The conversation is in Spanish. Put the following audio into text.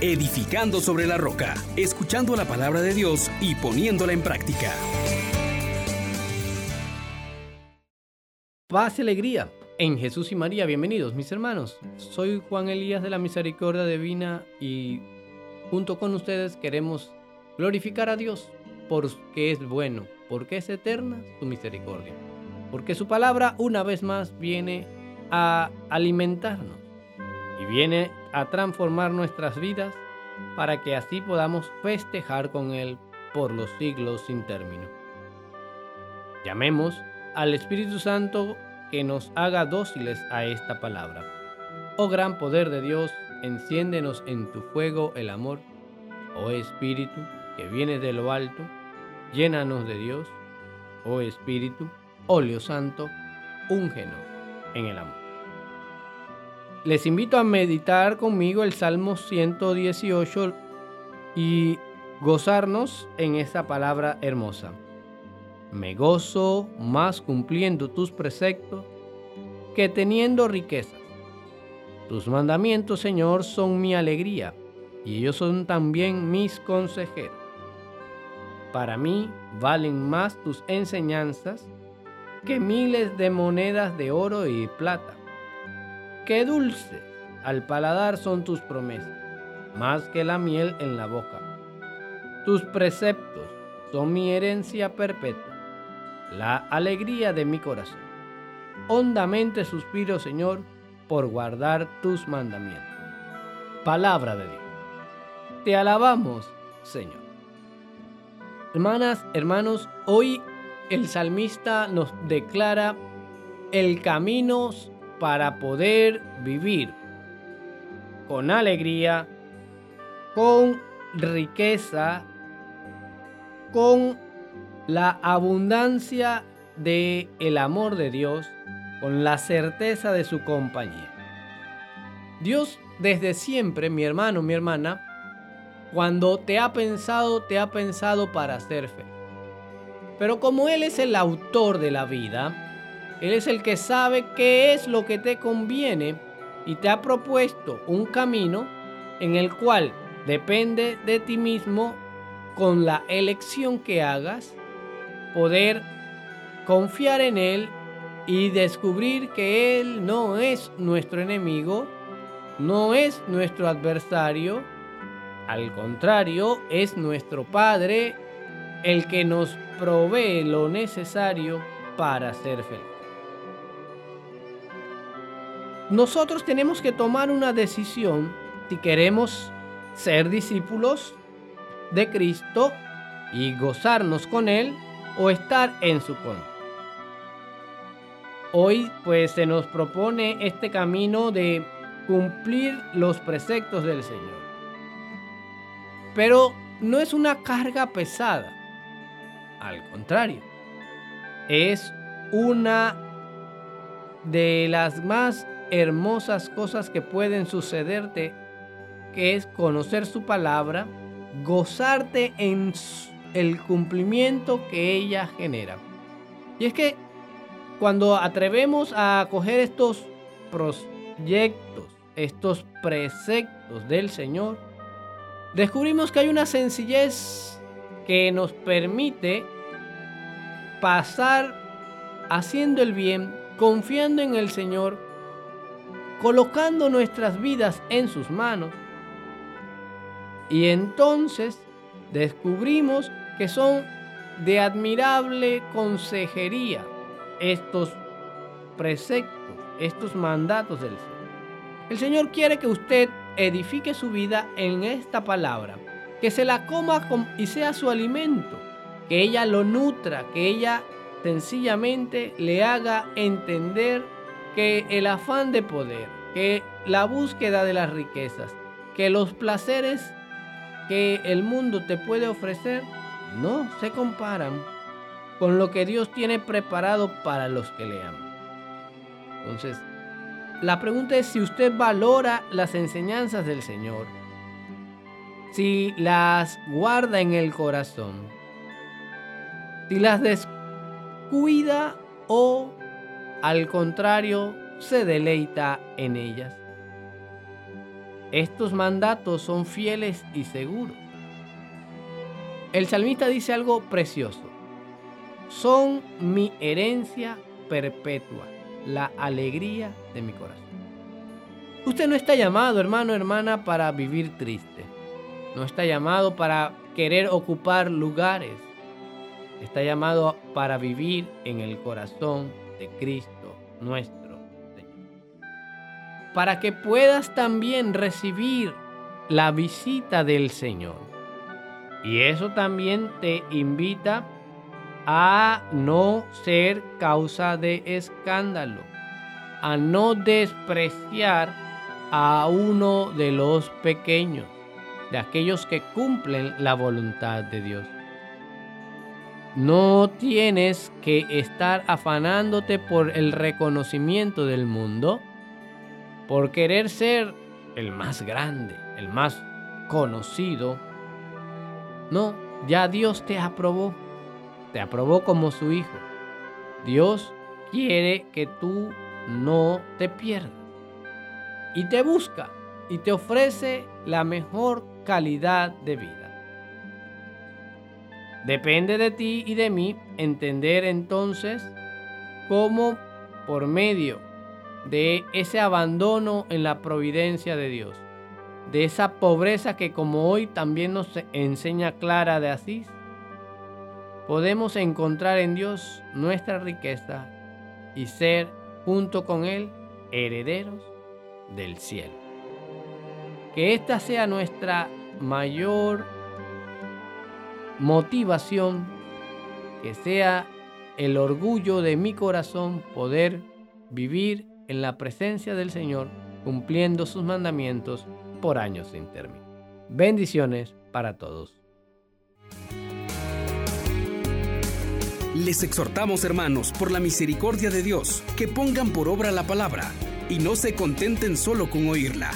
edificando sobre la roca, escuchando la palabra de Dios y poniéndola en práctica. Paz y alegría en Jesús y María. Bienvenidos mis hermanos. Soy Juan Elías de la Misericordia Divina y junto con ustedes queremos glorificar a Dios porque es bueno, porque es eterna su misericordia, porque su palabra una vez más viene a alimentarnos y viene a transformar nuestras vidas para que así podamos festejar con Él por los siglos sin término. Llamemos al Espíritu Santo que nos haga dóciles a esta palabra. Oh gran poder de Dios, enciéndenos en tu fuego el amor. Oh Espíritu, que viene de lo alto, llénanos de Dios. Oh Espíritu, óleo santo, úngenos en el amor. Les invito a meditar conmigo el Salmo 118 y gozarnos en esta palabra hermosa. Me gozo más cumpliendo tus preceptos que teniendo riquezas. Tus mandamientos, Señor, son mi alegría y ellos son también mis consejeros. Para mí valen más tus enseñanzas que miles de monedas de oro y plata Qué dulce al paladar son tus promesas, más que la miel en la boca. Tus preceptos son mi herencia perpetua, la alegría de mi corazón. Hondamente suspiro, Señor, por guardar tus mandamientos. Palabra de Dios. Te alabamos, Señor. Hermanas, hermanos, hoy el salmista nos declara el camino para poder vivir con alegría, con riqueza, con la abundancia de el amor de Dios, con la certeza de su compañía. Dios desde siempre, mi hermano, mi hermana, cuando te ha pensado, te ha pensado para ser fe. Pero como Él es el autor de la vida, él es el que sabe qué es lo que te conviene y te ha propuesto un camino en el cual depende de ti mismo con la elección que hagas, poder confiar en Él y descubrir que Él no es nuestro enemigo, no es nuestro adversario, al contrario, es nuestro Padre el que nos provee lo necesario para ser feliz. Nosotros tenemos que tomar una decisión si queremos ser discípulos de Cristo y gozarnos con Él o estar en su contra. Hoy pues se nos propone este camino de cumplir los preceptos del Señor. Pero no es una carga pesada. Al contrario, es una de las más hermosas cosas que pueden sucederte, que es conocer su palabra, gozarte en el cumplimiento que ella genera. Y es que cuando atrevemos a coger estos proyectos, estos preceptos del Señor, descubrimos que hay una sencillez que nos permite pasar haciendo el bien, confiando en el Señor colocando nuestras vidas en sus manos. Y entonces descubrimos que son de admirable consejería estos preceptos, estos mandatos del Señor. El Señor quiere que usted edifique su vida en esta palabra, que se la coma y sea su alimento, que ella lo nutra, que ella sencillamente le haga entender que el afán de poder, que la búsqueda de las riquezas, que los placeres que el mundo te puede ofrecer no se comparan con lo que Dios tiene preparado para los que le aman. Entonces, la pregunta es si usted valora las enseñanzas del Señor, si las guarda en el corazón, si las descuida o al contrario, se deleita en ellas. estos mandatos son fieles y seguros. El salmista dice algo precioso. Son mi herencia perpetua, la alegría de mi corazón. Usted no está llamado, hermano, hermana, para vivir triste. No está llamado para querer ocupar lugares. Está llamado para vivir en el corazón de Cristo nuestro. Para que puedas también recibir la visita del Señor. Y eso también te invita a no ser causa de escándalo, a no despreciar a uno de los pequeños de aquellos que cumplen la voluntad de Dios. No tienes que estar afanándote por el reconocimiento del mundo, por querer ser el más grande, el más conocido. No, ya Dios te aprobó, te aprobó como su hijo. Dios quiere que tú no te pierdas y te busca y te ofrece la mejor calidad de vida. Depende de ti y de mí entender entonces cómo por medio de ese abandono en la providencia de Dios, de esa pobreza que como hoy también nos enseña Clara de Asís, podemos encontrar en Dios nuestra riqueza y ser junto con Él herederos del cielo. Que esta sea nuestra mayor motivación, que sea el orgullo de mi corazón poder vivir en la presencia del Señor, cumpliendo sus mandamientos por años sin término. Bendiciones para todos. Les exhortamos, hermanos, por la misericordia de Dios, que pongan por obra la palabra y no se contenten solo con oírla.